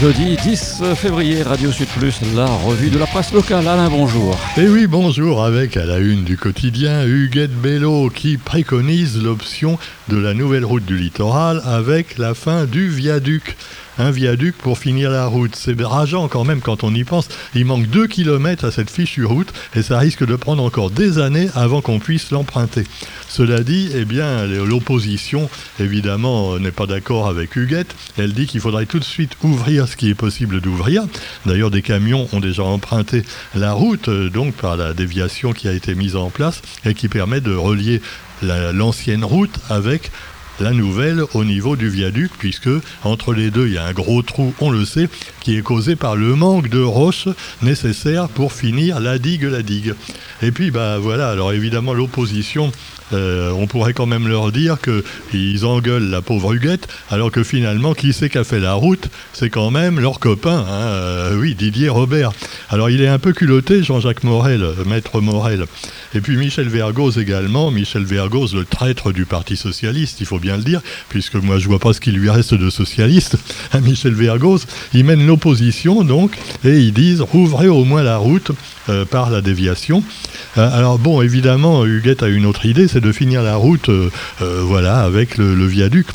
jeudi 10 février, Radio Sud Plus, la revue de la presse locale. Alain, bonjour. Et eh oui, bonjour, avec à la une du quotidien Huguette Bello qui préconise l'option de la nouvelle route du littoral avec la fin du viaduc un viaduc pour finir la route. C'est rageant quand même quand on y pense. Il manque 2 km à cette fichue route et ça risque de prendre encore des années avant qu'on puisse l'emprunter. Cela dit, eh bien, l'opposition, évidemment, n'est pas d'accord avec Huguette. Elle dit qu'il faudrait tout de suite ouvrir ce qui est possible d'ouvrir. D'ailleurs, des camions ont déjà emprunté la route, euh, donc par la déviation qui a été mise en place et qui permet de relier l'ancienne route avec la nouvelle au niveau du viaduc, puisque entre les deux, il y a un gros trou, on le sait, qui est causé par le manque de roches nécessaires pour finir la digue, la digue. Et puis, bah voilà, alors évidemment, l'opposition euh, on pourrait quand même leur dire qu'ils engueulent la pauvre Huguette, alors que finalement, qui c'est qui a fait la route? C'est quand même leur copain, hein, euh, oui, Didier Robert. Alors il est un peu culotté, Jean-Jacques Morel, euh, maître Morel. Et puis Michel Vergoz également, Michel Vergoz, le traître du Parti Socialiste, il faut bien le dire, puisque moi je vois pas ce qu'il lui reste de socialiste. Michel Vergoz, il mène l'opposition donc, et ils disent rouvrez au moins la route par la déviation. alors bon, évidemment, Huguette a une autre idée, c'est de finir la route euh, euh, voilà, avec le, viaduc.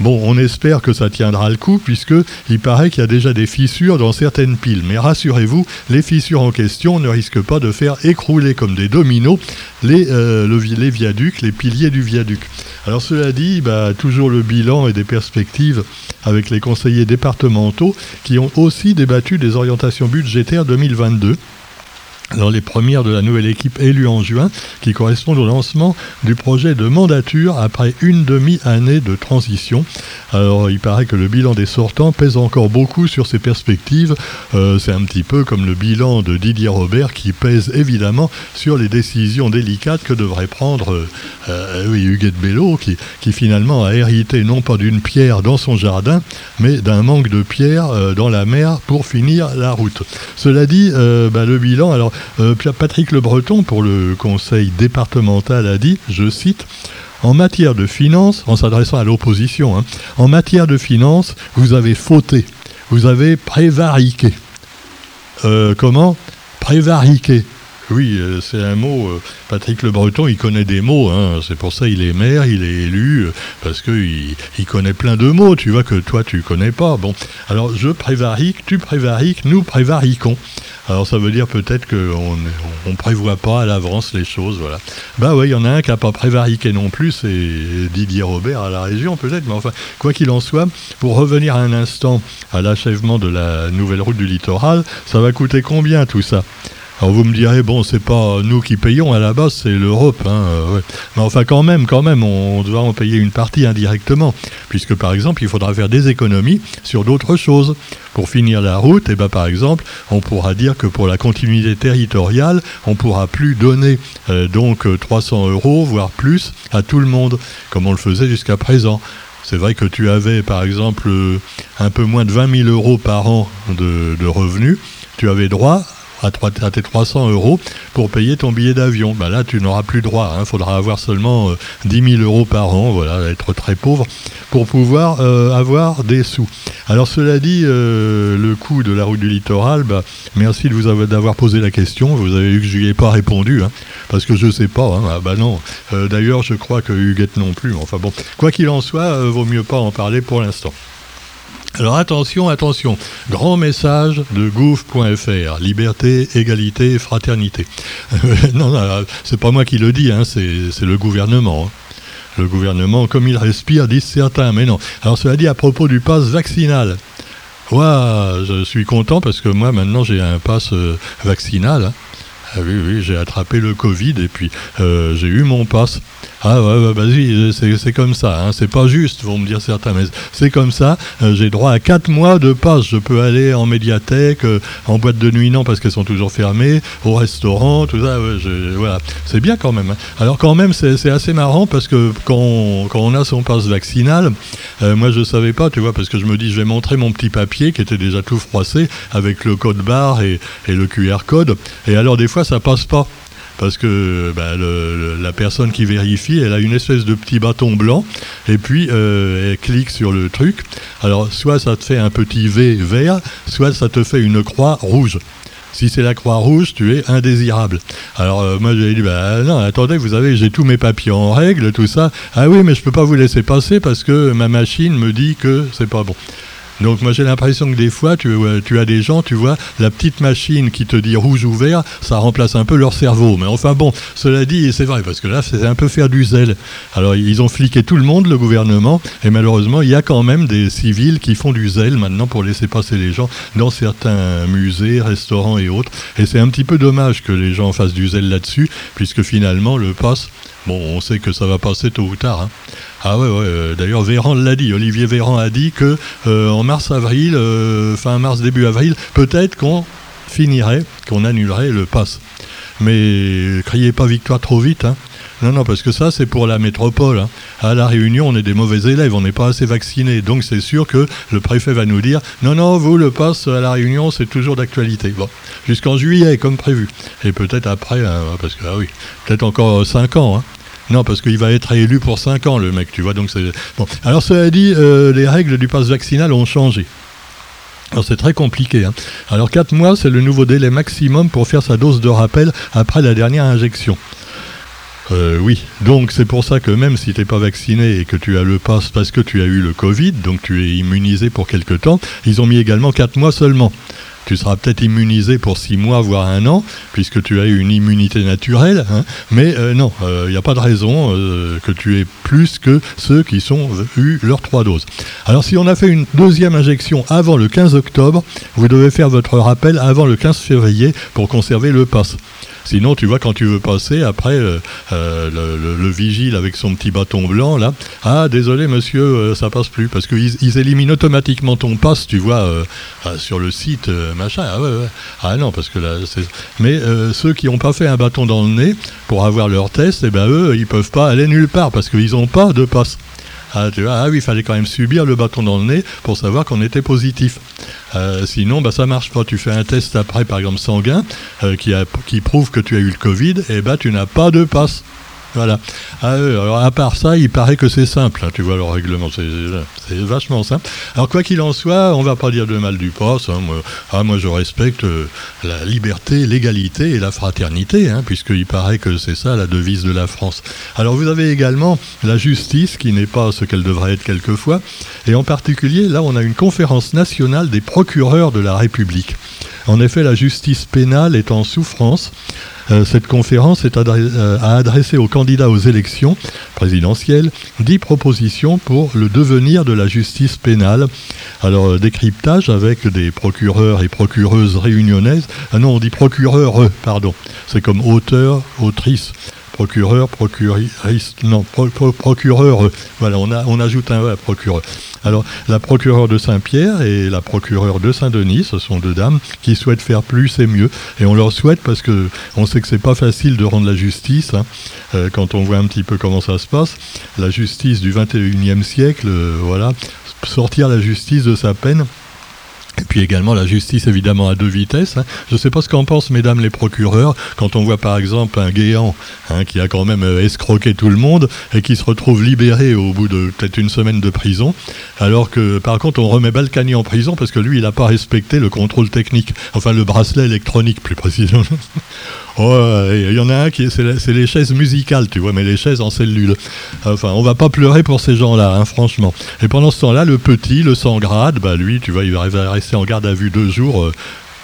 Bon, on espère que ça tiendra le coup, puisque il paraît qu'il y a déjà des fissures dans certaines piles. Mais rassurez-vous, les fissures en question ne risquent pas de faire écrouler comme des dominos les, euh, les viaducs, les piliers du viaduc. Alors cela dit, bah, toujours le bilan et des perspectives avec les conseillers départementaux qui ont aussi débattu des orientations budgétaires 2022 dans les premières de la nouvelle équipe élue en juin, qui correspondent au lancement du projet de mandature après une demi-année de transition. Alors, il paraît que le bilan des sortants pèse encore beaucoup sur ces perspectives. Euh, c'est un petit peu comme le bilan de Didier Robert qui pèse évidemment sur les décisions délicates que devrait prendre euh, euh, Huguette Bello, qui, finalement a hérité non pas d'une pierre dans son jardin, mais d'un manque de pierre dans la mer pour finir la route. Cela dit, bah, le bilan, alors euh, Patrick Le Breton, pour le conseil départemental, a dit, je cite, en matière de finances, en s'adressant à l'opposition, hein, en matière de finances, vous avez fauté, vous avez prévariqué. Euh, comment? Prévariqué. Oui, euh, c'est un mot. Patrick Le Breton, il connaît des mots. Hein, c'est pour ça qu'il est maire, il est élu, parce qu'il il connaît plein de mots. Tu vois que toi, tu connais pas. Bon, alors je prévarique, tu prévariques, nous prévariquons. Alors ça veut dire peut-être qu'on ne prévoit pas à l'avance les choses, voilà. Bah oui, il y en a un qui n'a pas prévariqué non plus, c'est Didier Robert à la région peut-être, mais enfin, quoi qu'il en soit, pour revenir un instant à l'achèvement de la nouvelle route du littoral, ça va coûter combien tout ça? Alors vous me direz, bon, c'est pas nous qui payons à la base, c'est l'Europe. Hein, euh, Mais enfin, quand même, quand même, on, doit en payer une partie indirectement, puisque par exemple, il faudra faire des économies sur d'autres choses. Pour finir la route, eh ben, par exemple, on pourra dire que pour la continuité territoriale, on pourra plus donner euh, donc 300 euros, voire plus, à tout le monde, comme on le faisait jusqu'à présent. C'est vrai que tu avais, par exemple, euh, un peu moins de 20 000 euros par an de revenus. Tu avais droit à, tes 300 euros pour payer ton billet d'avion. Ben là, tu n'auras plus droit. Il hein. faudra avoir seulement 10 euh, 000 euros par an, voilà, être très pauvre, pour pouvoir euh, avoir des sous. Alors cela dit, euh, le coût de la route du littoral, bah, merci d'avoir posé la question. Vous avez vu que je n'y ai pas répondu, hein, parce que je ne sais pas. Hein. Ah bah non. d'ailleurs, je crois que Huguette non plus. Enfin bon, quoi qu'il en soit, vaut mieux pas en parler pour l'instant. Alors attention, attention, grand message de gouv.fr, liberté, égalité, fraternité. non, non c'est pas moi qui le dis, hein, c'est le gouvernement. Hein. Le gouvernement, comme il respire, disent certains, mais non. Alors cela dit à propos du pass vaccinal. Ouais, je suis content parce que moi maintenant j'ai un pass euh, vaccinal. Hein. Ah oui, oui, j'ai attrapé le Covid et puis euh, j'ai eu mon pass. Ah ouais, vas-y, c'est comme ça, hein. c'est pas juste, vont me dire certains, mais c'est comme ça. Euh, j'ai droit à 4 mois de passe. Je peux aller en médiathèque, euh, en boîte de nuit, non, parce qu'elles sont toujours fermées, au restaurant, tout ça. voilà, c'est bien quand même. Hein. Alors, quand même, c'est assez marrant parce que quand on, a son passe vaccinal, euh, moi je savais pas, tu vois, parce que je me dis, je vais montrer mon petit papier qui était déjà tout froissé avec le code barre et, et le QR code. Et alors, des fois, ça passe pas. Parce que bah, la personne qui vérifie, elle a une espèce de petit bâton blanc, et puis euh, elle clique sur le truc. Alors, soit ça te fait un petit V vert, soit ça te fait une croix rouge. Si c'est la croix rouge, tu es indésirable. Alors euh, moi j'ai dit bah non attendez vous savez j'ai tous mes papiers en règle tout ça ah oui mais je peux pas vous laisser passer parce que ma machine me dit que c'est pas bon. Donc moi j'ai l'impression que des fois tu, euh, tu as des gens, tu vois, la petite machine qui te dit rouge ou vert, ça remplace un peu leur cerveau. Mais enfin bon, cela dit, c'est vrai, parce que là c'est un peu faire du zèle. Alors ils ont fliqué tout le monde, le gouvernement, et malheureusement il y a quand même des civils qui font du zèle maintenant pour laisser passer les gens dans certains musées, restaurants et autres. Et c'est un petit peu dommage que les gens fassent du zèle là-dessus, puisque finalement le pass, bon on sait que ça va passer tôt ou tard. hein. Ah ouais, euh, D'ailleurs, Véran l'a dit. Olivier Véran a dit que euh, en mars-avril, euh, fin mars, début avril, peut-être qu'on finirait, qu'on annulerait le pass. Mais criez pas victoire trop vite. hein. Non, non, parce que ça, c'est pour la métropole. hein. À La Réunion, on est des mauvais élèves, on n'est pas assez vaccinés. Donc, c'est sûr que le préfet va nous dire non, non, vous, le pass à La Réunion, c'est toujours d'actualité. Bon, jusqu'en juillet, comme prévu. Et peut-être après, parce que, ah oui, peut-être encore 5 ans. Non, parce qu'il va être élu pour 5 ans, le mec, tu vois. Donc bon. Alors cela dit, euh, les règles du pass vaccinal ont changé. Alors c'est très compliqué. hein. Alors 4 mois, c'est le nouveau délai maximum pour faire sa dose de rappel après la dernière injection. Euh, oui, donc c'est pour ça que même si tu n'es pas vacciné et que tu as le pass parce que tu as eu le Covid, donc tu es immunisé pour quelque temps, ils ont mis également 4 mois seulement. Tu seras peut-être immunisé pour 6 mois, voire un an, puisque tu as eu une immunité naturelle, hein. mais euh, non, il n'y a pas de raison euh, que tu aies plus que ceux qui sont eu leurs 3 doses. Alors si on a fait une deuxième injection avant le 15 octobre, vous devez faire votre rappel avant le 15 février pour conserver le pass. Sinon, tu vois, quand tu veux passer, après, euh, euh, le, le- le vigile avec son petit bâton blanc, là, ah, désolé, monsieur, euh, ça passe plus. Parce qu'ils ils éliminent automatiquement ton passe, tu vois, euh, sur le site, machin. Ah. Ah non, parce que là, c'est. Mais ceux qui n'ont pas fait un bâton dans le nez pour avoir leur test, eh ben eux, ils peuvent pas aller nulle part parce qu'ils n'ont pas de passe. Ah, ah oui, il fallait quand même subir le bâton dans le nez pour savoir qu'on était positif. Euh, sinon, bah, ça marche pas. Tu fais un test après, par exemple sanguin, euh, qui, qui prouve que tu as eu le Covid, et bah tu n'as pas de passe. Voilà. Ah, euh, alors à part ça, il paraît que c'est simple, hein, tu vois, le règlement, c'est vachement simple. Alors quoi qu'il en soit, on va pas dire de mal du pass. hein, moi, ah, moi, je respecte euh, la liberté, l'égalité et la fraternité, hein, puisqu'il paraît que c'est ça la devise de la France. Alors vous avez également la justice, qui n'est pas ce qu'elle devrait être quelquefois, et en particulier, là, on a une conférence nationale des procureurs de la République. En effet, la justice pénale est en souffrance. Euh, cette conférence est adré- euh, a adressé aux candidats aux élections présidentielles dix propositions pour le devenir de la justice pénale. Alors, euh, décryptage avec des procureurs et procureuses réunionnaises. Ah non, on dit procureur, euh, pardon. C'est comme auteur, autrice. Procureur, procuriste, non, pro- pro- procureur, voilà, on, a, ajoute un E procureur. Alors, la procureure de Saint-Pierre et la procureure de Saint-Denis, ce sont deux dames qui souhaitent faire plus et mieux. Et on leur souhaite parce que on sait que c'est pas facile de rendre la justice. hein. Euh, quand on voit un petit peu comment ça se passe, la justice du 21e siècle, euh, voilà, sortir la justice de sa peine. Et puis également la justice évidemment à deux vitesses. hein. Je ne sais pas ce qu'en pensent mesdames les procureurs quand on voit par exemple un guéant hein, qui a quand même euh, escroqué tout le monde et qui se retrouve libéré au bout de peut-être une semaine de prison, alors que par contre on remet Balkany en prison parce que lui il n'a pas respecté le contrôle technique, enfin le bracelet électronique plus précisément. Oh, euh, il y en a un qui est, c'est, les chaises musicales, tu vois, mais les chaises en cellule. Enfin, on va pas pleurer pour ces gens-là, hein, franchement. Et pendant ce temps-là, le petit, le sans grade, bah lui, tu vois, il va il va rester en garde à vue deux jours.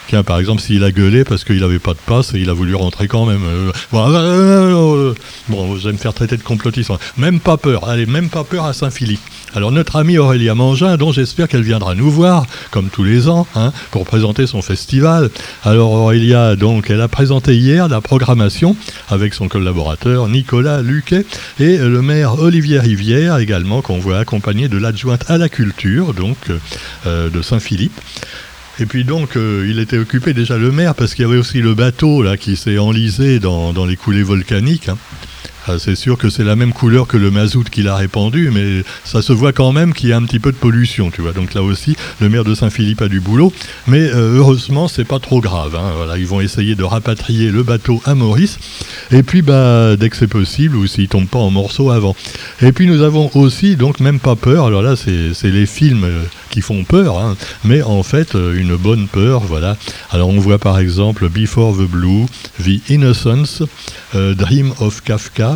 Tiens, par exemple, s'il a gueulé parce qu'il n'avait pas de passe et il a voulu rentrer quand même. euh, bon, euh, euh, bon, je vais me faire traiter de complotiste. Même pas peur. Allez, même pas peur à Saint-Philippe. Alors, notre amie Aurélia Mangin, dont j'espère qu'elle viendra nous voir, comme tous les ans, hein, pour présenter son festival. Alors, Aurélia, donc, elle a présenté hier la programmation avec son collaborateur Nicolas Luquet et le maire Olivier Rivière également, qu'on voit accompagné de l'adjointe à la culture, donc, de Saint-Philippe. Et puis donc, euh, il était occupé déjà le maire parce qu'il y avait aussi le bateau là qui s'est enlisé dans, dans les coulées volcaniques. hein. Ah, c'est sûr que c'est la même couleur que le mazout qu'il a répandu, mais ça se voit quand même qu'il y a un petit peu de pollution, tu vois. Donc là aussi, le maire de Saint-Philippe a du boulot, mais euh, heureusement, c'est pas trop grave. Hein. Voilà, ils vont essayer de rapatrier le bateau à Maurice, et puis bah, dès que c'est possible, ou s'il tombe pas en morceaux avant. Et puis nous avons aussi, donc même pas peur. Alors là, c'est les films. Euh, qui font peur, hein. mais en fait euh, une bonne peur, voilà. Alors on voit par exemple Before the Blue, The Innocence, euh, Dream of Kafka,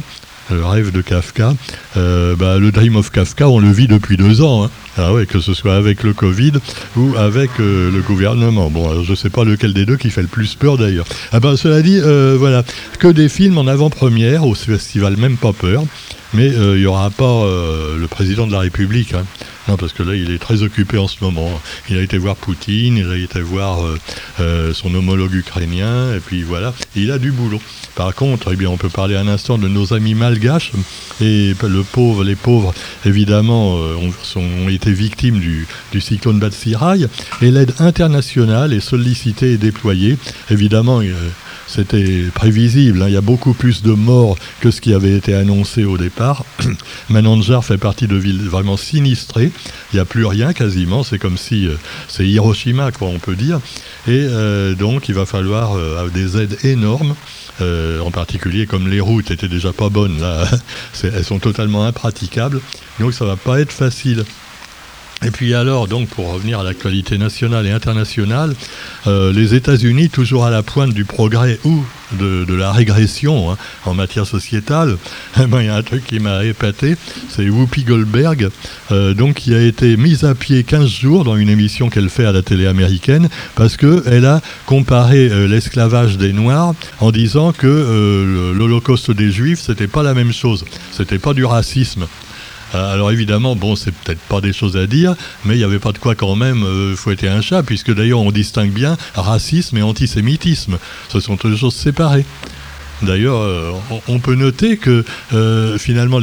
le rêve de Kafka. Euh, bah, le Dream of Kafka, on le vit depuis deux ans. Hein. Ah ouais, que ce soit avec le Covid ou avec le gouvernement. Bon, je ne sais pas lequel des deux qui fait le plus peur d'ailleurs. Ah bah, cela dit, voilà, que des films en avant-première au festival Même Pas Peur, mais il n'y aura pas le président de la République. Hein. Non, parce que là, il est très occupé en ce moment. Il a été voir Poutine, il a été voir euh, euh, son homologue ukrainien, et puis voilà, il a du boulot. Par contre, eh bien, on peut parler un instant de nos amis malgaches, et le pauvre, les pauvres, évidemment, euh, ont, été victimes du, du cyclone Batsirai, et l'aide internationale est sollicitée et déployée. Évidemment, c'était prévisible. Hein. Il y a beaucoup plus de morts que ce qui avait été annoncé au départ. Mananjar fait partie de villes vraiment sinistrées. Il n'y a plus rien quasiment. C'est comme si euh, c'est Hiroshima, quoi, on peut dire. Et euh, donc, il va falloir euh, des aides énormes. en particulier comme les routes étaient déjà pas bonnes elles sont totalement impraticables, donc ça va pas être facile. Et puis alors, donc, pour revenir à l'actualité nationale et internationale, euh, les États-Unis, toujours à la pointe du progrès ou de, la régression hein, en matière sociétale, il y a un truc qui m'a épaté, c'est Whoopi Goldberg, euh, donc, qui a été mise à pied 15 jours dans une émission qu'elle fait à la télé américaine, parce qu'elle a comparé euh, l'esclavage des Noirs en disant que l'Holocauste des Juifs, c'était pas la même chose, c'était pas du racisme. Euh, alors évidemment, bon, c'est peut-être pas des choses à dire, mais il n'y avait pas de quoi quand même euh, fouetter un chat, puisque d'ailleurs on distingue bien racisme et antisémitisme. Ce sont deux choses séparées. D'ailleurs, euh, on peut noter que euh, finalement,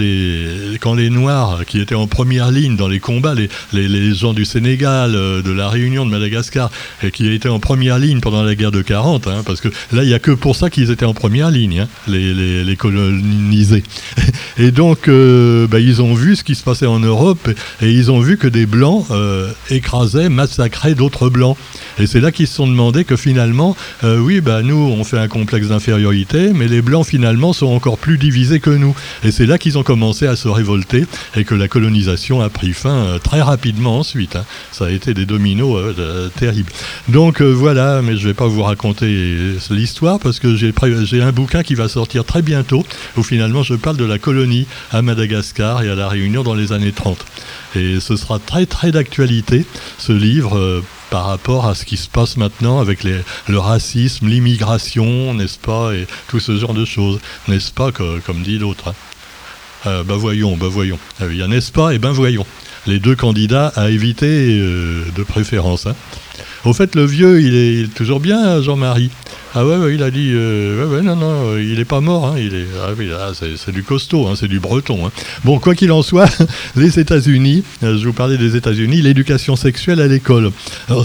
quand les Noirs, qui étaient en première ligne dans les combats, les, gens du Sénégal, euh, de la Réunion, de Madagascar, et qui étaient en première ligne pendant la guerre de 40, hein, parce que là, il n'y a que pour ça qu'ils étaient en première ligne, hein, les, colonisés. Et donc, bah, ils ont vu ce qui se passait en Europe, et ils ont vu que des Blancs écrasaient, massacraient d'autres Blancs. Et c'est là qu'ils se sont demandé que finalement, oui, bah, nous, on fait un complexe d'infériorité, mais les Blancs finalement sont encore plus divisés que nous. Et c'est là qu'ils ont commencé à se révolter et que la colonisation a pris fin euh, très rapidement ensuite. Hein. Ça a été des dominos euh, euh, terribles. Donc voilà, mais je ne vais pas vous raconter l'histoire parce que j'ai un bouquin qui va sortir très bientôt où finalement je parle de la colonie à Madagascar et à la Réunion dans les années 30. Et ce sera très très d'actualité, ce livre, par rapport à ce qui se passe maintenant avec le racisme, l'immigration, n'est-ce pas, et tout ce genre de choses, n'est-ce pas, comme dit l'autre. Hein. Bah voyons, bah voyons. Euh, il y a n'est-ce pas, et ben voyons. Les deux candidats à éviter euh, de préférence. Hein. Au fait, le vieux, il est toujours bien, Jean-Marie? Ah ouais, il a dit, euh, non, non, euh, il n'est pas mort, hein, il est, ah, ah, c'est, du costaud, hein, c'est du breton. Hein. Bon, quoi qu'il en soit, les États-Unis, euh, je vous parlais des États-Unis, l'éducation sexuelle à l'école.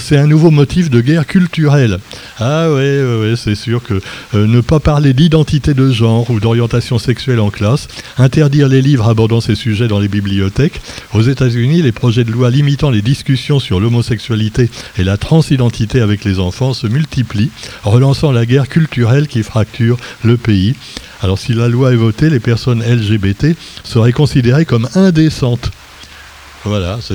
C'est un nouveau motif de guerre culturelle. Ah ouais, ouais, c'est sûr que ne pas parler d'identité de genre ou d'orientation sexuelle en classe, interdire les livres abordant ces sujets dans les bibliothèques. Aux États-Unis, les projets de loi limitant les discussions sur l'homosexualité et la transidentité avec les enfants se multiplient, relançant la la guerre culturelle qui fracture le pays. Alors si la loi est votée, les personnes LGBT seraient considérées comme indécentes. Voilà, c'est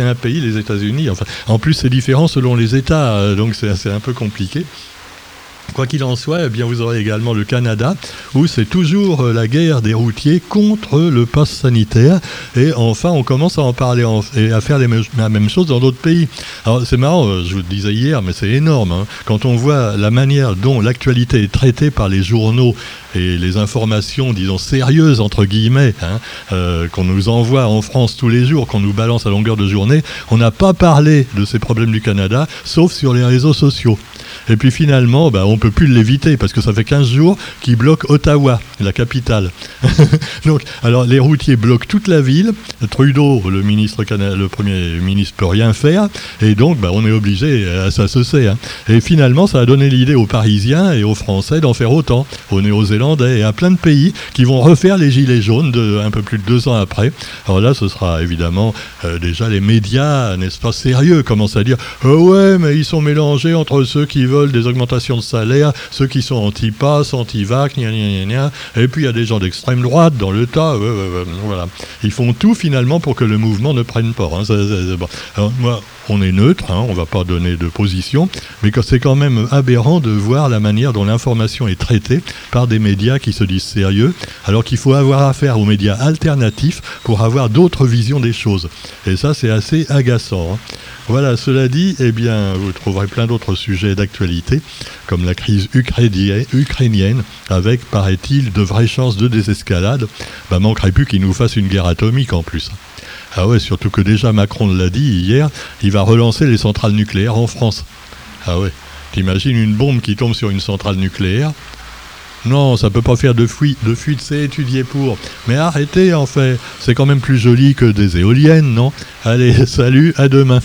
un pays, les États-Unis. Enfin, en plus, c'est différent selon les États, donc c'est un peu compliqué. Quoi qu'il en soit, eh bien, vous aurez également le Canada, où c'est toujours euh, la guerre des routiers contre le pass sanitaire. Et enfin, on commence à en parler et à faire la même chose dans d'autres pays. Alors, c'est marrant, euh, je vous le disais hier, mais c'est énorme. Hein. Quand on voit la manière dont l'actualité est traitée par les journaux et les informations, disons, sérieuses, entre guillemets, hein, euh, qu'on nous envoie en France tous les jours, qu'on nous balance à longueur de journée, on n'a pas parlé de ces problèmes du Canada, sauf sur les réseaux sociaux. Et puis finalement, bah, on on peut plus l'éviter parce que ça fait 15 jours qu'ils bloquent Ottawa, la capitale. Donc, alors les routiers bloquent toute la ville. Trudeau, le ministre le premier ministre, peut rien faire, et donc bah, on est obligé, ça se sait. Hein. Et finalement, ça a donné l'idée aux Parisiens et aux Français d'en faire autant, aux Néo-Zélandais et à plein de pays qui vont refaire les gilets jaunes de, un peu plus de deux ans après. Alors là, ce sera évidemment euh, déjà les médias, n'est-ce pas, sérieux, commencent à dire oh ouais, mais ils sont mélangés entre ceux qui veulent des augmentations de salaire, ceux qui sont anti-pass, anti-vac, et puis il y a des gens d'extrême droite dans le tas. voilà. Ils font tout finalement pour que le mouvement ne prenne pas. Hein. Alors, moi, on est neutre, hein, on ne va pas donner de position, mais c'est quand même aberrant de voir la manière dont l'information est traitée par des médias qui se disent sérieux, alors qu'il faut avoir affaire aux médias alternatifs pour avoir d'autres visions des choses. Et ça, c'est assez agaçant. Hein. Voilà, cela dit, eh bien, vous trouverez plein d'autres sujets d'actualité, comme la crise ukrainienne, avec, paraît-il, de vraies chances de désescalade. Bah, manquerait plus qu'il nous fasse une guerre atomique en plus. Ah ouais, surtout que déjà Macron l'a dit hier, il va relancer les centrales nucléaires en France. Ah ouais, t'imagines une bombe qui tombe sur une centrale nucléaire non, ça peut pas faire de fuite, de fuite, c'est étudié pour. Mais arrêtez en fait, c'est quand même plus joli que des éoliennes, non? Allez, salut, à demain.